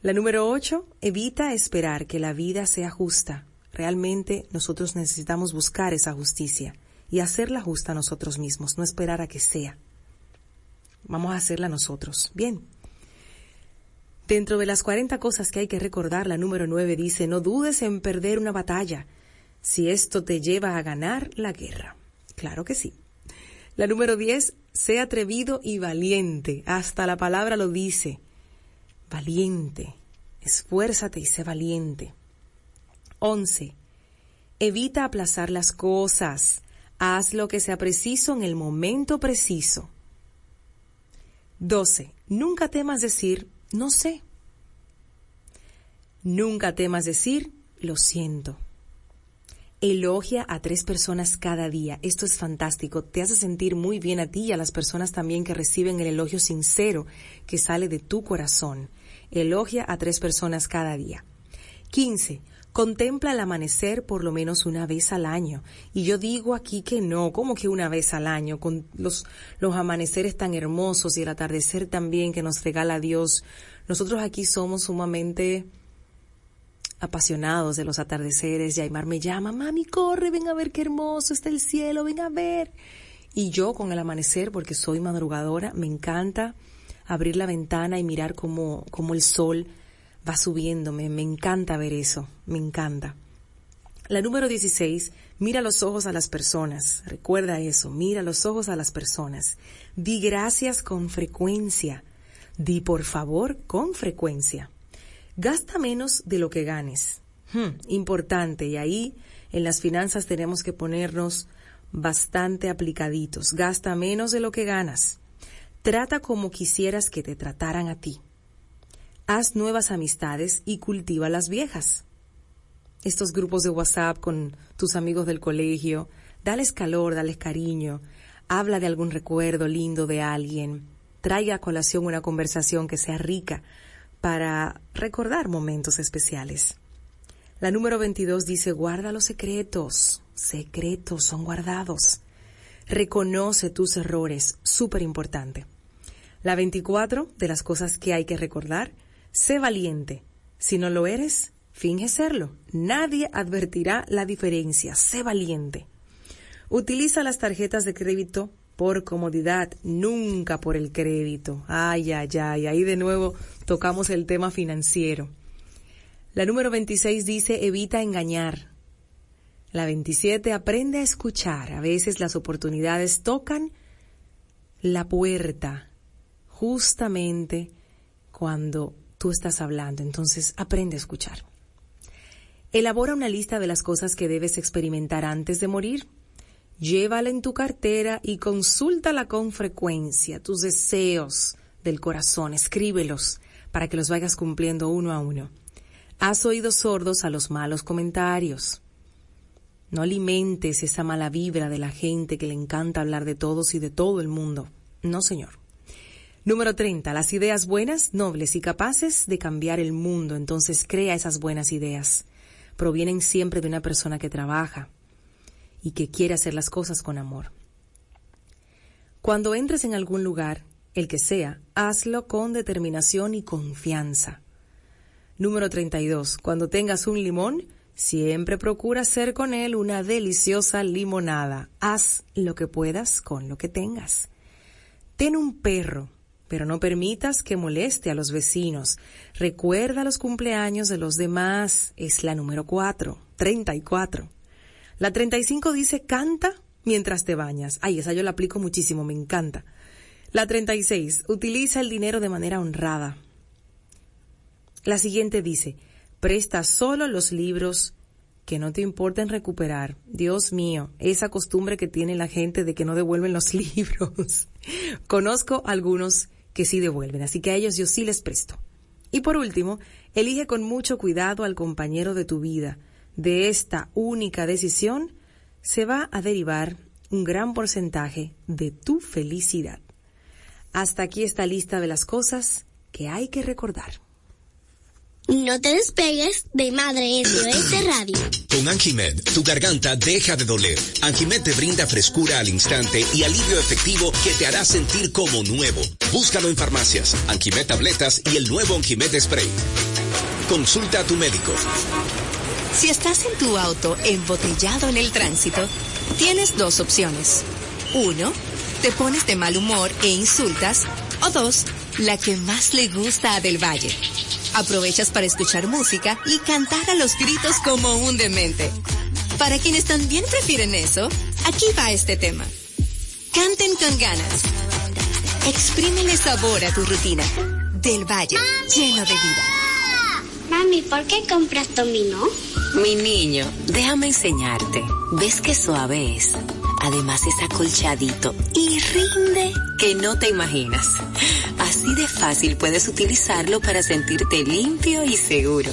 La número ocho, evita esperar que la vida sea justa. Realmente nosotros necesitamos buscar esa justicia y hacerla justa nosotros mismos, no esperar a que sea. Vamos a hacerla nosotros. Bien. Dentro de las 40 cosas que hay que recordar, la número 9 dice, no dudes en perder una batalla si esto te lleva a ganar la guerra. Claro que sí. La número 10, sé atrevido y valiente. Hasta la palabra lo dice. Valiente. Esfuérzate y sé valiente. 11. Evita aplazar las cosas. Haz lo que sea preciso en el momento preciso. 12. Nunca temas decir no sé. Nunca temas decir lo siento. Elogia a tres personas cada día. Esto es fantástico. Te hace sentir muy bien a ti y a las personas también que reciben el elogio sincero que sale de tu corazón. Elogia a tres personas cada día. 15. Contempla el amanecer por lo menos una vez al año. Y yo digo aquí que no, como que una vez al año, con los, los amaneceres tan hermosos y el atardecer también que nos regala Dios. Nosotros aquí somos sumamente apasionados de los atardeceres. Y Aymar me llama, mami, corre, ven a ver qué hermoso está el cielo, ven a ver. Y yo con el amanecer, porque soy madrugadora, me encanta abrir la ventana y mirar cómo, cómo el sol va subiéndome. Me encanta ver eso, me encanta. La número 16, mira los ojos a las personas. Recuerda eso, mira los ojos a las personas. Di gracias con frecuencia. Di por favor con frecuencia. Gasta menos de lo que ganes. Hmm, importante. Y ahí en las finanzas tenemos que ponernos bastante aplicaditos. Gasta menos de lo que ganas. Trata como quisieras que te trataran a ti. Haz nuevas amistades y cultiva las viejas. Estos grupos de WhatsApp con tus amigos del colegio, dales calor, dales cariño, habla de algún recuerdo lindo de alguien, traiga a colación una conversación que sea rica, para recordar momentos especiales. La número 22 dice, guarda los secretos, secretos son guardados. Reconoce tus errores, súper importante. La 24, de las cosas que hay que recordar, sé valiente. Si no lo eres, finge serlo. Nadie advertirá la diferencia, sé valiente. Utiliza las tarjetas de crédito por comodidad, nunca por el crédito. Ay, ay, ay, ahí de nuevo tocamos el tema financiero. La número 26 dice evita engañar. La 27 aprende a escuchar. A veces las oportunidades tocan la puerta justamente cuando tú estás hablando. Entonces aprende a escuchar. Elabora una lista de las cosas que debes experimentar antes de morir llévala en tu cartera y consúltala con frecuencia, tus deseos del corazón, escríbelos para que los vayas cumpliendo uno a uno. Has oído sordos a los malos comentarios. No alimentes esa mala vibra de la gente que le encanta hablar de todos y de todo el mundo. No, señor. Número 30. Las ideas buenas, nobles y capaces de cambiar el mundo. Entonces crea esas buenas ideas. Provienen siempre de una persona que trabaja, y que quiere hacer las cosas con amor. Cuando entres en algún lugar, el que sea, hazlo con determinación y confianza. Número 32. Cuando tengas un limón, siempre procura hacer con él una deliciosa limonada. Haz lo que puedas con lo que tengas. Ten un perro, pero no permitas que moleste a los vecinos. Recuerda los cumpleaños de los demás. Es la número 4. 34. La 35 dice canta mientras te bañas. Ay, esa yo la aplico muchísimo, me encanta. La 36, utiliza el dinero de manera honrada. La siguiente dice, presta solo los libros que no te importen recuperar. Dios mío, esa costumbre que tiene la gente de que no devuelven los libros. Conozco algunos que sí devuelven, así que a ellos yo sí les presto. Y por último, elige con mucho cuidado al compañero de tu vida de esta única decisión se va a derivar un gran porcentaje de tu felicidad. Hasta aquí esta lista de las cosas que hay que recordar. No te despegues de Madre SOS Radio. Con Anjimed, tu garganta deja de doler. Anjimed te brinda frescura al instante y alivio efectivo que te hará sentir como nuevo. Búscalo en farmacias, Anjimed tabletas y el nuevo Anjimed Spray. Consulta a tu médico. Si estás en tu auto embotellado en el tránsito, tienes dos opciones. Uno, te pones de mal humor e insultas. O dos, la que más le gusta a Del Valle. Aprovechas para escuchar música y cantar a los gritos como un demente. Para quienes también prefieren eso, aquí va este tema. Canten con ganas. Exprímele sabor a tu rutina. Del Valle, lleno de vida. Mami, ¿por qué compras dominó? Mi niño, déjame enseñarte. ¿Ves qué suave es? Además es acolchadito y rinde que no te imaginas. Así de fácil puedes utilizarlo para sentirte limpio y seguro.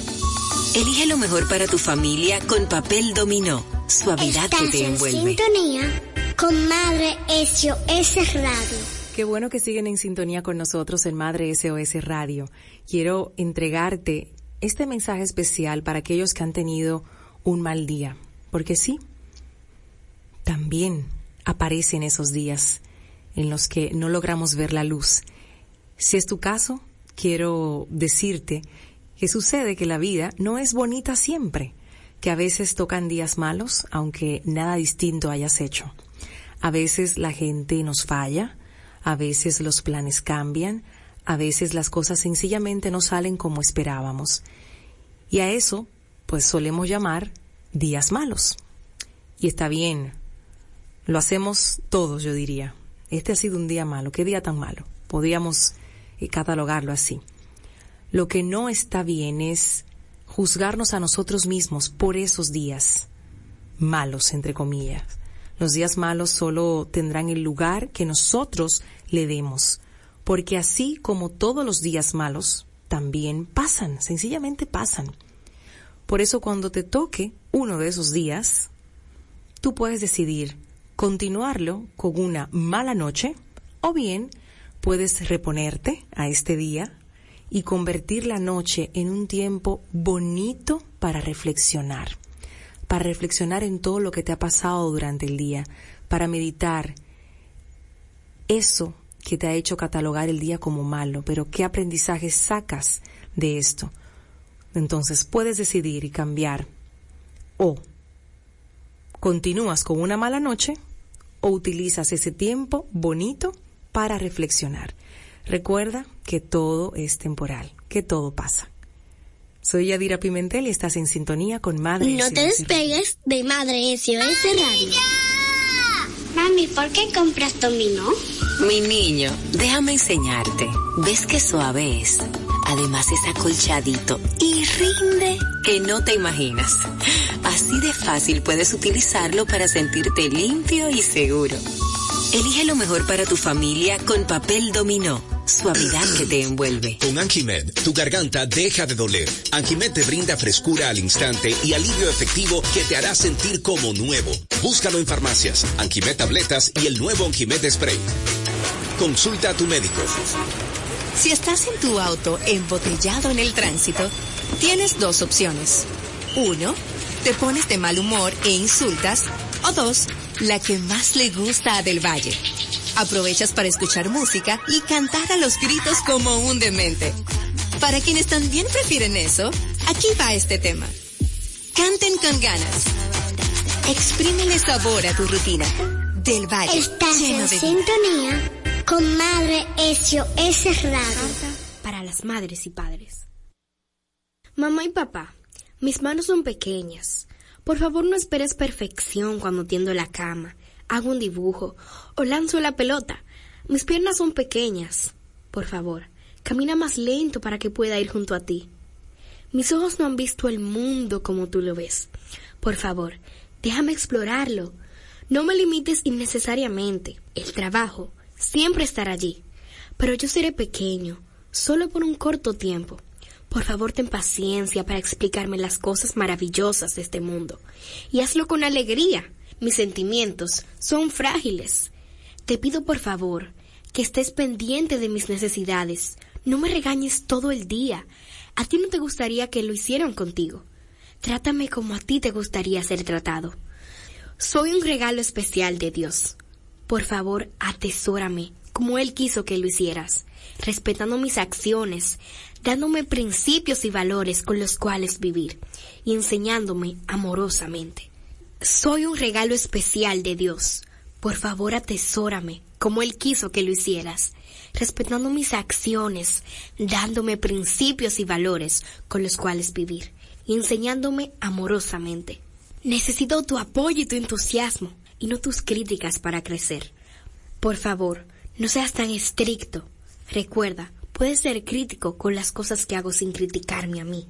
Elige lo mejor para tu familia con papel dominó. Suavidad que te envuelve. En sintonía con Madre SOS Radio. Qué bueno que siguen en sintonía con nosotros en Madre SOS Radio. Quiero entregarte este mensaje especial para aquellos que han tenido un mal día. Porque sí, también aparecen esos días en los que no logramos ver la luz. Si es tu caso, quiero decirte que sucede que la vida no es bonita siempre, que a veces tocan días malos, aunque nada distinto hayas hecho. A veces la gente nos falla, a veces los planes cambian, a veces las cosas sencillamente no salen como esperábamos. Y a eso, pues solemos llamar días malos. Y está bien, lo hacemos todos, yo diría. Este ha sido un día malo, qué día tan malo. Podríamos eh, catalogarlo así. Lo que no está bien es juzgarnos a nosotros mismos por esos días malos, entre comillas. Los días malos solo tendrán el lugar que nosotros le demos, porque así como todos los días malos, también pasan, sencillamente pasan. Por eso cuando te toque uno de esos días, tú puedes decidir continuarlo con una mala noche o bien puedes reponerte a este día y convertir la noche en un tiempo bonito para reflexionar, para reflexionar en todo lo que te ha pasado durante el día, para meditar eso que te ha hecho catalogar el día como malo, pero qué aprendizaje sacas de esto. Entonces puedes decidir y cambiar o continúas con una mala noche o utilizas ese tiempo bonito para reflexionar. Recuerda que todo es temporal, que todo pasa. Soy Yadira Pimentel y estás en sintonía con Madre No te despegues de Madre SOS Radio. Mami, ¿por qué compras dominó? Mi niño, déjame enseñarte. ¿Ves qué suave es? Además es acolchadito y rinde que no te imaginas. Así de fácil puedes utilizarlo para sentirte limpio y seguro. Elige lo mejor para tu familia con papel dominó. Suavidad que te envuelve. Con Anjimed, tu garganta deja de doler. Anjimed te brinda frescura al instante y alivio efectivo que te hará sentir como nuevo. Búscalo en farmacias, Anjimed tabletas y el nuevo Anjimed Spray. Consulta a tu médico. Si estás en tu auto embotellado en el tránsito, tienes dos opciones. Uno, te pones de mal humor e insultas. O dos, la que más le gusta a Del Valle. Aprovechas para escuchar música y cantar a los gritos como un demente. Para quienes también prefieren eso, aquí va este tema. Canten con ganas. Exprímele sabor a tu rutina. Del Valle. Estás lleno en de sintonía con Madre SOS Radio. para las madres y padres. Mamá y papá, mis manos son pequeñas. Por favor no esperes perfección cuando tiendo la cama, hago un dibujo o lanzo la pelota. Mis piernas son pequeñas. Por favor, camina más lento para que pueda ir junto a ti. Mis ojos no han visto el mundo como tú lo ves. Por favor, déjame explorarlo. No me limites innecesariamente. El trabajo siempre estará allí. Pero yo seré pequeño, solo por un corto tiempo. Por favor, ten paciencia para explicarme las cosas maravillosas de este mundo. Y hazlo con alegría. Mis sentimientos son frágiles. Te pido por favor que estés pendiente de mis necesidades. No me regañes todo el día. A ti no te gustaría que lo hicieran contigo. Trátame como a ti te gustaría ser tratado. Soy un regalo especial de Dios. Por favor, atesórame como Él quiso que lo hicieras, respetando mis acciones, dándome principios y valores con los cuales vivir y enseñándome amorosamente. Soy un regalo especial de Dios. Por favor, atesórame como Él quiso que lo hicieras, respetando mis acciones, dándome principios y valores con los cuales vivir y enseñándome amorosamente. Necesito tu apoyo y tu entusiasmo y no tus críticas para crecer. Por favor, no seas tan estricto. Recuerda, puedes ser crítico con las cosas que hago sin criticarme a mí.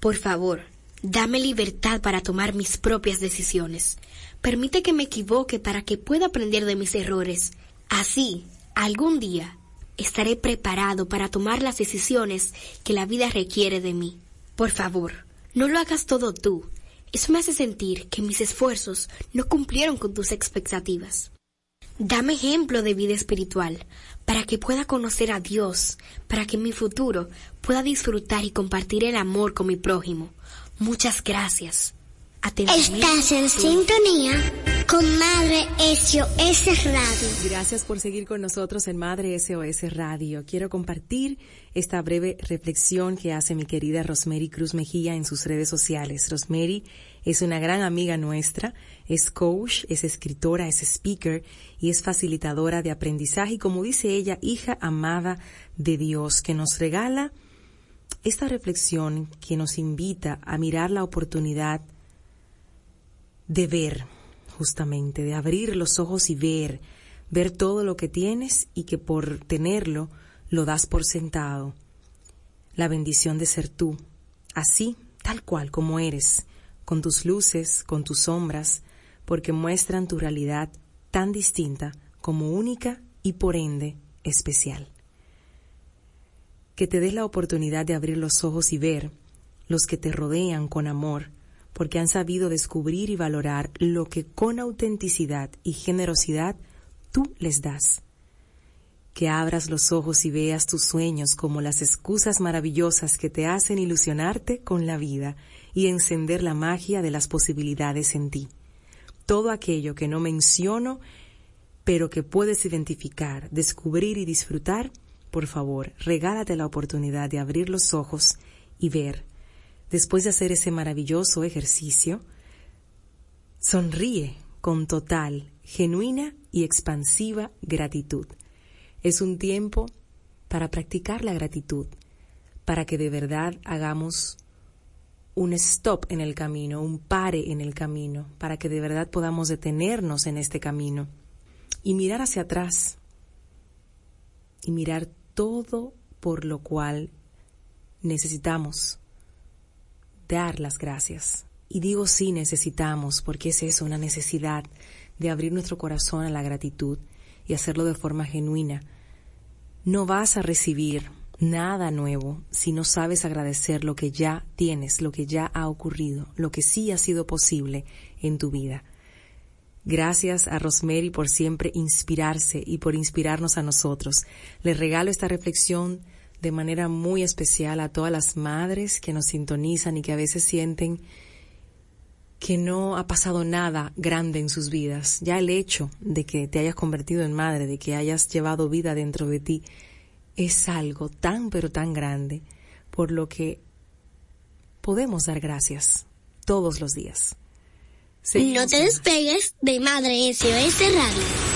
Por favor, dame libertad para tomar mis propias decisiones. Permite que me equivoque para que pueda aprender de mis errores. Así, algún día, estaré preparado para tomar las decisiones que la vida requiere de mí. Por favor, no lo hagas todo tú. Eso me hace sentir que mis esfuerzos no cumplieron con tus expectativas. Dame ejemplo de vida espiritual para que pueda conocer a Dios, para que en mi futuro pueda disfrutar y compartir el amor con mi prójimo. Muchas gracias. Estás en sintonía con Madre SOS Radio. Gracias por seguir con nosotros en Madre SOS Radio. Quiero compartir esta breve reflexión que hace mi querida Rosemary Cruz Mejía en sus redes sociales. Rosemary es una gran amiga nuestra, es coach, es escritora, es speaker y es facilitadora de aprendizaje y como dice ella, hija amada de Dios que nos regala esta reflexión que nos invita a mirar la oportunidad de ver, justamente, de abrir los ojos y ver, ver todo lo que tienes y que por tenerlo lo das por sentado. La bendición de ser tú, así, tal cual como eres, con tus luces, con tus sombras, porque muestran tu realidad tan distinta como única y por ende especial. Que te des la oportunidad de abrir los ojos y ver los que te rodean con amor, porque han sabido descubrir y valorar lo que con autenticidad y generosidad tú les das. Que abras los ojos y veas tus sueños como las excusas maravillosas que te hacen ilusionarte con la vida y encender la magia de las posibilidades en ti. Todo aquello que no menciono, pero que puedes identificar, descubrir y disfrutar, por favor, regálate la oportunidad de abrir los ojos y ver después de hacer ese maravilloso ejercicio, sonríe con total, genuina y expansiva gratitud. Es un tiempo para practicar la gratitud, para que de verdad hagamos un stop en el camino, un pare en el camino, para que de verdad podamos detenernos en este camino y mirar hacia atrás y mirar todo por lo cual necesitamos dar las gracias. Y digo sí necesitamos, porque es eso, una necesidad de abrir nuestro corazón a la gratitud y hacerlo de forma genuina. No vas a recibir nada nuevo si no sabes agradecer lo que ya tienes, lo que ya ha ocurrido, lo que sí ha sido posible en tu vida. Gracias a Rosemary por siempre inspirarse y por inspirarnos a nosotros. Le regalo esta reflexión de manera muy especial a todas las madres que nos sintonizan y que a veces sienten que no ha pasado nada grande en sus vidas. Ya el hecho de que te hayas convertido en madre, de que hayas llevado vida dentro de ti, es algo tan pero tan grande por lo que podemos dar gracias todos los días. no te despegues de Madre SOS Radio.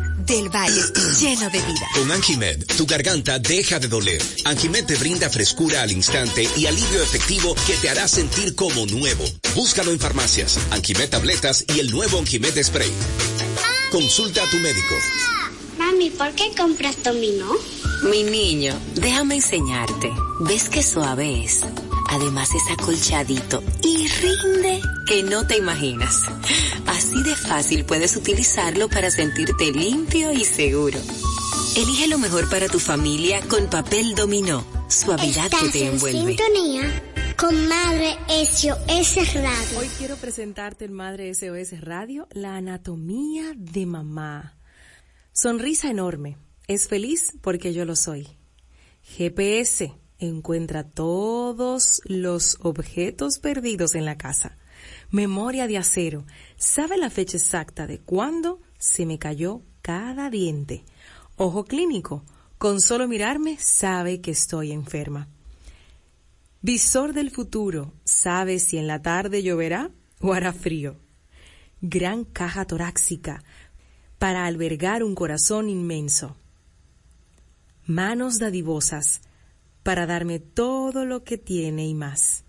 del Valle, lleno de vida. Con Anjimed, tu garganta deja de doler. Anjimed te brinda frescura al instante y alivio efectivo que te hará sentir como nuevo. Búscalo en farmacias, Anjimed tabletas y el nuevo Anjimed spray. Consulta a tu médico. Mami, ¿por qué compras dominó? Mi niño, déjame enseñarte. ¿Ves qué suave es? Además es acolchadito y rinde que no te imaginas. Así de fácil puedes utilizarlo para sentirte limpio y seguro. Elige lo mejor para tu familia con papel dominó. Suavidad que te envuelve. En sintonía con Madre SOS Radio. Hoy quiero presentarte en Madre SOS Radio la anatomía de mamá. Sonrisa enorme. Es feliz porque yo lo soy. GPS encuentra todos los objetos perdidos en la casa. Memoria de acero. Sabe la fecha exacta de cuándo se me cayó cada diente. Ojo clínico. Con solo mirarme sabe que estoy enferma. Visor del futuro. Sabe si en la tarde lloverá o hará frío. Gran caja torácica para albergar un corazón inmenso. Manos dadivosas para darme todo lo que tiene y más.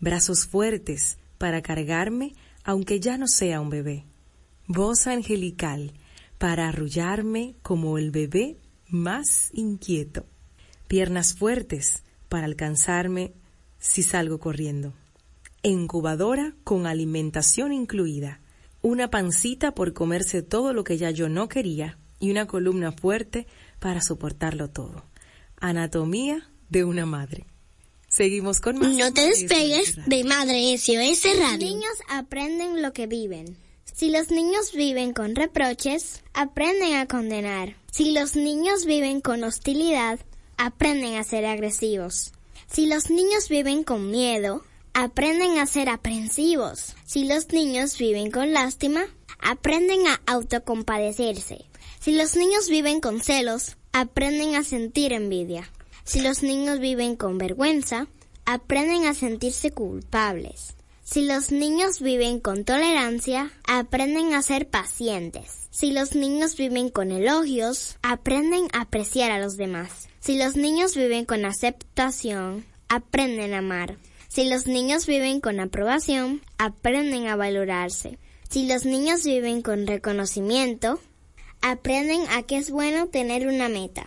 Brazos fuertes para cargarme aunque ya no sea un bebé. Voz angelical para arrullarme como el bebé más inquieto. Piernas fuertes para alcanzarme si salgo corriendo. Incubadora con alimentación incluida. Una pancita por comerse todo lo que ya yo no quería y una columna fuerte para soportarlo todo. Anatomía de una madre. Seguimos con más. No te despegues de Madre SOS Radio. Los niños aprenden lo que viven. Si los niños viven con reproches, aprenden a condenar. Si los niños viven con hostilidad, aprenden a ser agresivos. Si los niños viven con miedo, aprenden a ser aprensivos. Si los niños viven con lástima, aprenden a autocompadecerse. Si los niños viven con celos, aprenden a sentir envidia. Si los niños viven con vergüenza, aprenden a sentirse culpables. Si los niños viven con tolerancia, aprenden a ser pacientes. Si los niños viven con elogios, aprenden a apreciar a los demás. Si los niños viven con aceptación, aprenden a amar. Si los niños viven con aprobación, aprenden a valorarse. Si los niños viven con reconocimiento, aprenden a que es bueno tener una meta.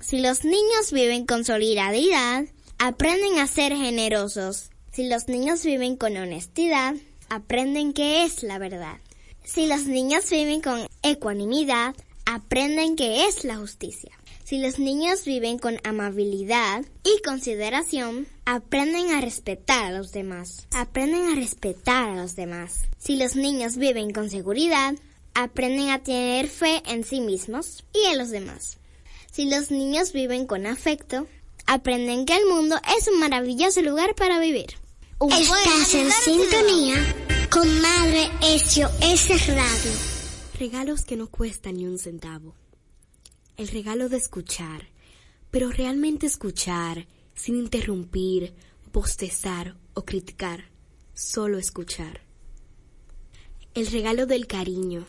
Si los niños viven con solidaridad, aprenden a ser generosos. Si los niños viven con honestidad, aprenden qué es la verdad. Si los niños viven con ecuanimidad, aprenden qué es la justicia. Si los niños viven con amabilidad y consideración, aprenden a respetar a los demás. Aprenden a respetar a los demás. Si los niños viven con seguridad, aprenden a tener fe en sí mismos y en los demás. Si los niños viven con afecto, aprenden que el mundo es un maravilloso lugar para vivir. Estás en sintonía con Madre SOS Radio. Regalos que no cuestan ni un centavo. El regalo de escuchar, pero realmente escuchar, sin interrumpir, bostezar o criticar, solo escuchar. El regalo del cariño.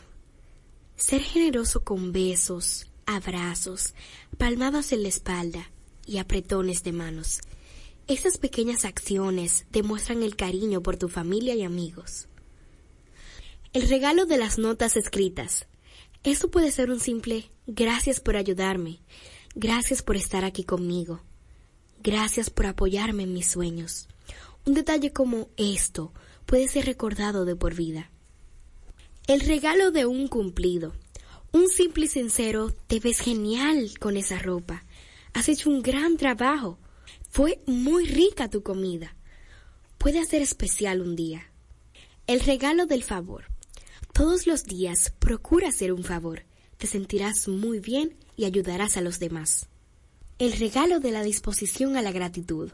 Ser generoso con besos, abrazos, palmadas en la espalda y apretones de manos. Esas pequeñas acciones demuestran el cariño por tu familia y amigos. El regalo de las notas escritas. Eso puede ser un simple gracias por ayudarme, gracias por estar aquí conmigo, gracias por apoyarme en mis sueños. Un detalle como esto puede ser recordado de por vida. El regalo de un cumplido. Un simple y sincero, te ves genial con esa ropa. Has hecho un gran trabajo. Fue muy rica tu comida. Puede ser especial un día. El regalo del favor. Todos los días procura hacer un favor. Te sentirás muy bien y ayudarás a los demás. El regalo de la disposición a la gratitud.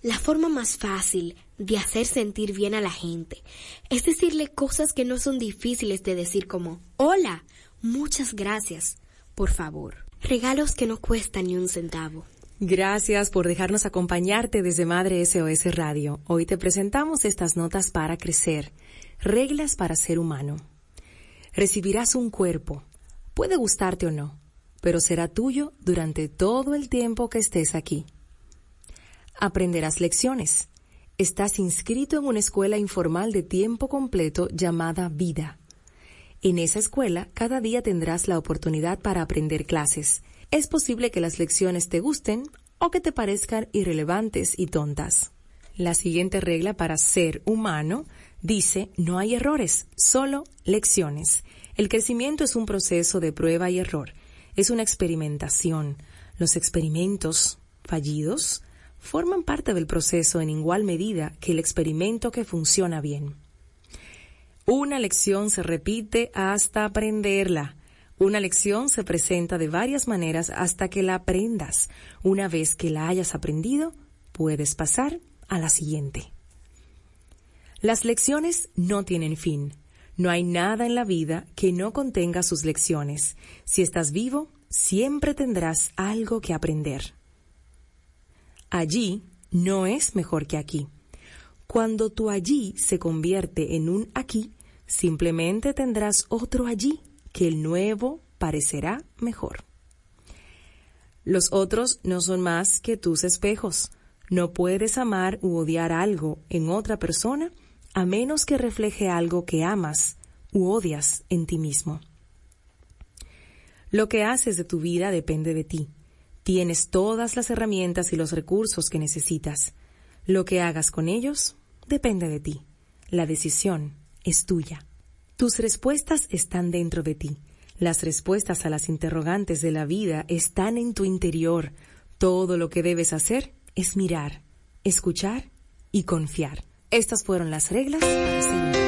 La forma más fácil de hacer sentir bien a la gente es decirle cosas que no son difíciles de decir como hola, Muchas gracias. Por favor, regalos que no cuestan ni un centavo. Gracias por dejarnos acompañarte desde Madre SOS Radio. Hoy te presentamos estas notas para crecer. Reglas para ser humano. Recibirás un cuerpo. Puede gustarte o no, pero será tuyo durante todo el tiempo que estés aquí. Aprenderás lecciones. Estás inscrito en una escuela informal de tiempo completo llamada Vida En esa escuela, cada día tendrás la oportunidad para aprender clases. Es posible que las lecciones te gusten o que te parezcan irrelevantes y tontas. La siguiente regla para ser humano dice no hay errores, solo lecciones. El crecimiento es un proceso de prueba y error, es una experimentación. Los experimentos fallidos forman parte del proceso en igual medida que el experimento que funciona bien. Una lección se repite hasta aprenderla. Una lección se presenta de varias maneras hasta que la aprendas. Una vez que la hayas aprendido, puedes pasar a la siguiente. Las lecciones no tienen fin. No hay nada en la vida que no contenga sus lecciones. Si estás vivo, siempre tendrás algo que aprender. Allí no es mejor que aquí. Cuando tu allí se convierte en un aquí, Simplemente tendrás otro allí que el nuevo parecerá mejor. Los otros no son más que tus espejos. No puedes amar u odiar algo en otra persona a menos que refleje algo que amas u odias en ti mismo. Lo que haces de tu vida depende de ti. Tienes todas las herramientas y los recursos que necesitas. Lo que hagas con ellos depende de ti. La decisión es tuya. Tus respuestas están dentro de ti. Las respuestas a las interrogantes de la vida están en tu interior. Todo lo que debes hacer es mirar, escuchar y confiar. Estas fueron las reglas para.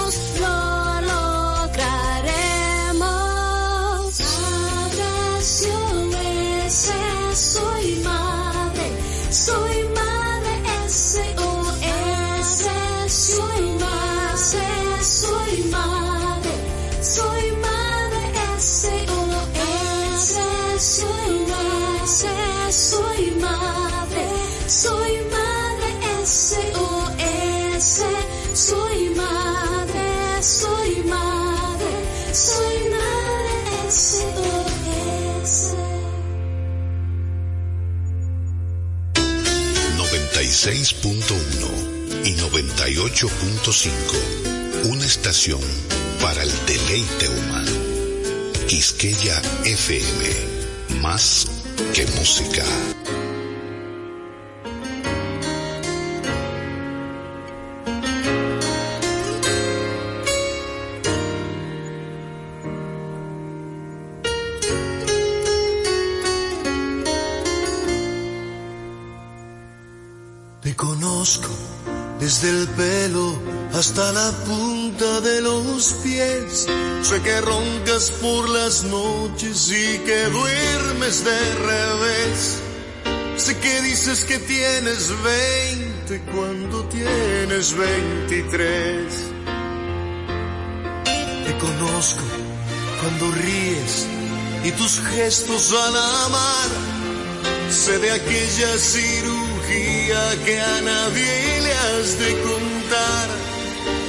96.1 y 98.5. Una estación para el deleite humano. Quisqueya FM. Más que música. Hasta la punta de los pies. Sé que roncas por las noches y que duermes de revés. Sé que dices que tienes 20 cuando tienes 23. Te conozco cuando ríes y tus gestos al amar. Sé de aquella cirugía que a nadie le has de contar.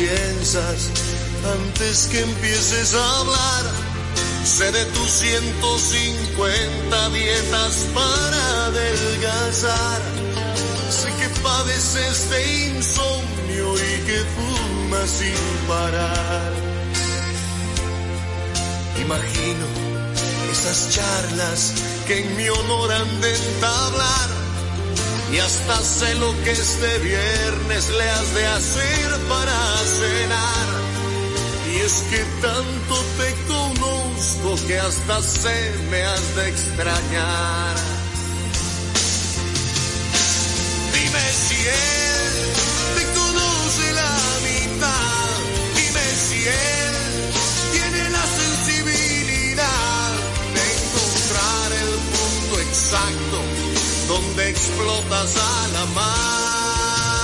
Piensas antes que empieces a hablar. Sé de tus 150 dietas para adelgazar. Sé que padeces de insomnio y que fumas sin parar. Imagino esas charlas que en mi honor han de entablar y hasta sé lo que este viernes le has de hacer para cenar. Y es que tanto te conozco que hasta sé me has de extrañar. Dime si él te conoce la mitad, dime si él tiene la sensibilidad de encontrar el punto exacto donde explotas a la mar.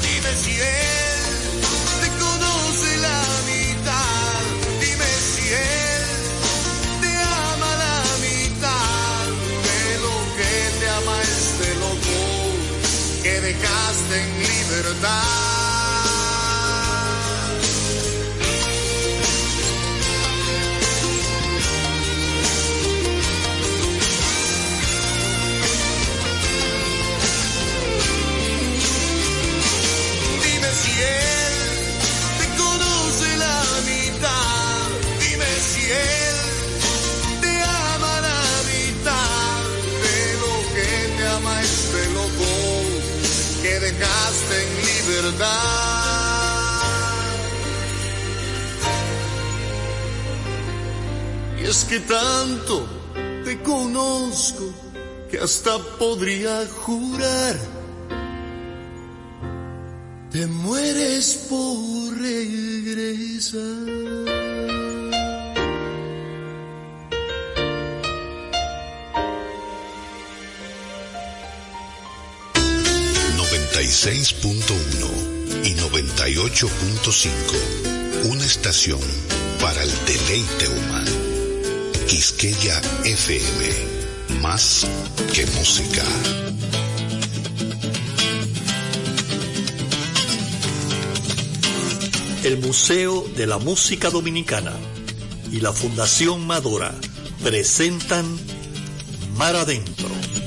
Dime si él te conoce la mitad, dime si él te ama la mitad de lo que te ama este loco que dejaste en libertad. Y es que tanto te conozco que hasta podría jurar. Te mueres por regresar. 96.1 y 98.5. Una estación para el deleite humano. Quisqueya FM. Más que música. El Museo de la Música Dominicana y la Fundación Madora presentan Mar Adentro.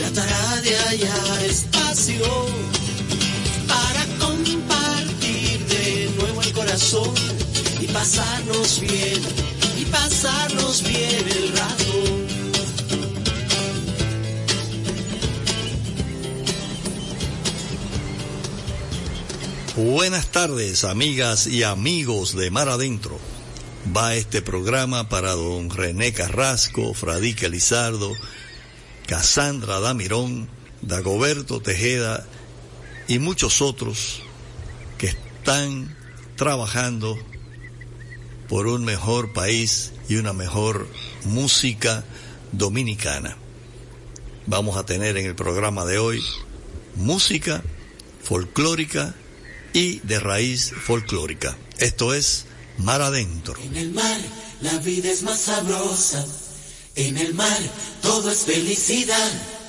tratará de hallar espacio para compartir de nuevo el corazón y pasarnos bien pasarnos bien el rato. Buenas tardes, amigas y amigos de Mar Adentro. Va este programa para don René Carrasco, Fradique Lizardo, Casandra Damirón, Dagoberto Tejeda y muchos otros que están trabajando por un mejor país y una mejor música dominicana. Vamos a tener en el programa de hoy música folclórica y de raíz folclórica. Esto es Mar Adentro. En el mar la vida es más sabrosa, en el mar todo es felicidad